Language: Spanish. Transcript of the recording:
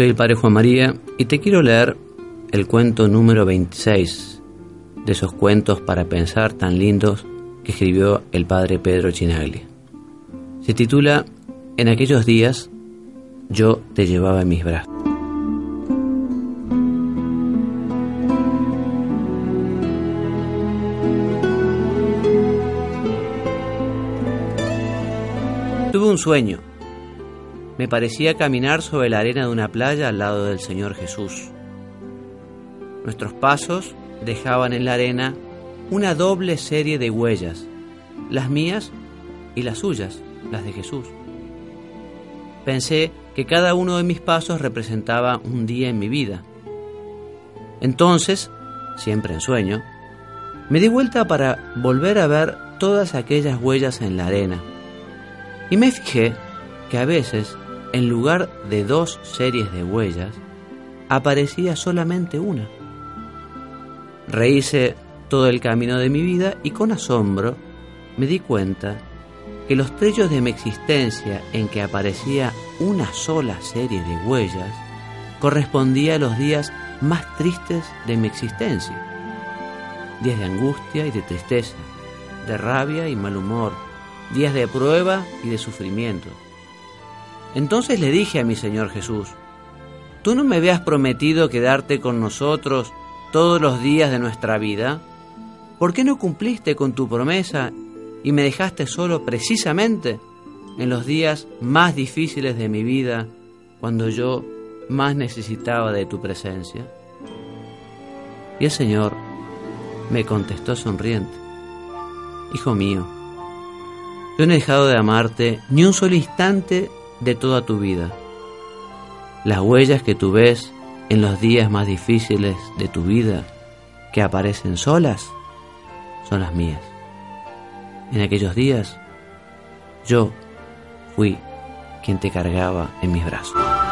Soy el Padre Juan María y te quiero leer el cuento número 26 de esos cuentos para pensar tan lindos que escribió el Padre Pedro Chinagli. Se titula En aquellos días yo te llevaba en mis brazos. Tuve un sueño. Me parecía caminar sobre la arena de una playa al lado del Señor Jesús. Nuestros pasos dejaban en la arena una doble serie de huellas, las mías y las suyas, las de Jesús. Pensé que cada uno de mis pasos representaba un día en mi vida. Entonces, siempre en sueño, me di vuelta para volver a ver todas aquellas huellas en la arena y me fijé que a veces, en lugar de dos series de huellas, aparecía solamente una. Rehice todo el camino de mi vida y con asombro me di cuenta que los trechos de mi existencia en que aparecía una sola serie de huellas correspondía a los días más tristes de mi existencia. Días de angustia y de tristeza, de rabia y mal humor, días de prueba y de sufrimiento. Entonces le dije a mi Señor Jesús, ¿tú no me habías prometido quedarte con nosotros todos los días de nuestra vida? ¿Por qué no cumpliste con tu promesa y me dejaste solo precisamente en los días más difíciles de mi vida, cuando yo más necesitaba de tu presencia? Y el Señor me contestó sonriente, Hijo mío, yo no he dejado de amarte ni un solo instante de toda tu vida. Las huellas que tú ves en los días más difíciles de tu vida, que aparecen solas, son las mías. En aquellos días, yo fui quien te cargaba en mis brazos.